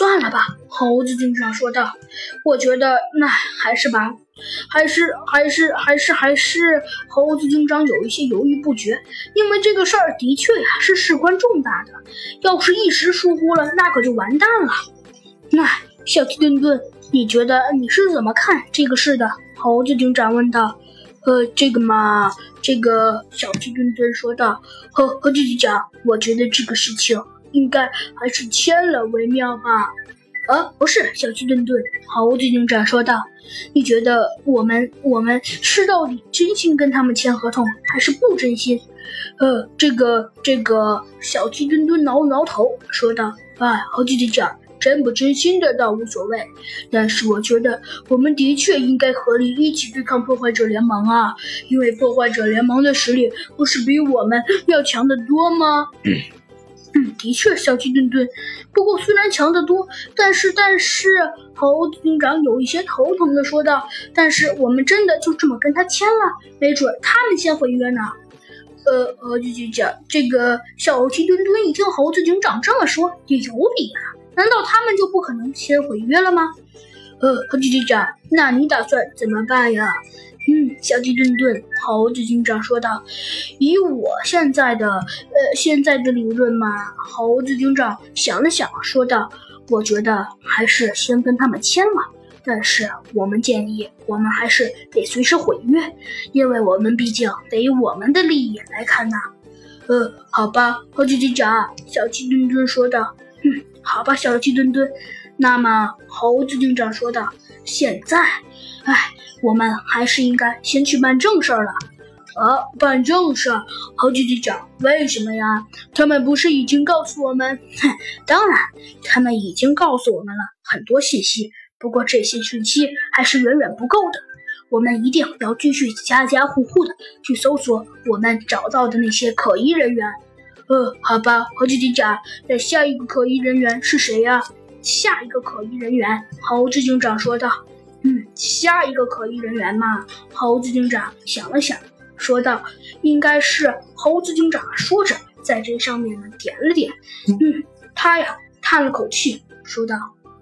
算了吧，猴子警长说道。我觉得那还是吧，还是还是还是还是。猴子警长有一些犹豫不决，因为这个事儿的确呀是事关重大的，要是一时疏忽了，那可就完蛋了。那小鸡墩墩，你觉得你是怎么看这个事的？猴子警长问道。呃，这个嘛，这个小鸡墩墩说道。和和弟弟讲，我觉得这个事情。应该还是签了为妙吧？呃，不是，小鸡墩墩，猴子警长说道：“你觉得我们我们是到底真心跟他们签合同，还是不真心？”呃，这个这个，小鸡墩墩挠挠头说道：“哎，猴子警长，真不真心的倒无所谓，但是我觉得我们的确应该合力一起对抗破坏者联盟啊，因为破坏者联盟的实力不是比我们要强得多吗？” 嗯，的确，小鸡墩墩。不过虽然强得多，但是但是，猴子警长有一些头疼的说道：“但是我们真的就这么跟他签了？没准他们先毁约呢。”呃，猴子警长，这个小鸡墩墩一听猴子警长这么说，也有理啊。难道他们就不可能先毁约了吗？呃，猴子警长，那你打算怎么办呀？嗯，小鸡墩墩，猴子警长说道：“以我现在的呃现在的理论嘛。”猴子警长想了想，说道：“我觉得还是先跟他们签了，但是我们建议，我们还是得随时毁约，因为我们毕竟得以我们的利益来看呐。”呃，好吧，猴子警长，小鸡墩墩说道：“嗯，好吧，小鸡墩墩。”那么，猴子警长说道：“现在，哎。”我们还是应该先去办正事儿了。啊，办正事？猴子警长，为什么呀？他们不是已经告诉我们？哼，当然，他们已经告诉我们了很多信息。不过这些信息还是远远不够的。我们一定要继续家家户户的去搜索我们找到的那些可疑人员。呃，好吧，猴子警长，那下一个可疑人员是谁呀？下一个可疑人员，猴子警长说道。嗯，下一个可疑人员嘛，猴子警长想了想，说道：“应该是猴子警长。”说着，在这上面呢点了点。嗯，他呀叹了口气，说道。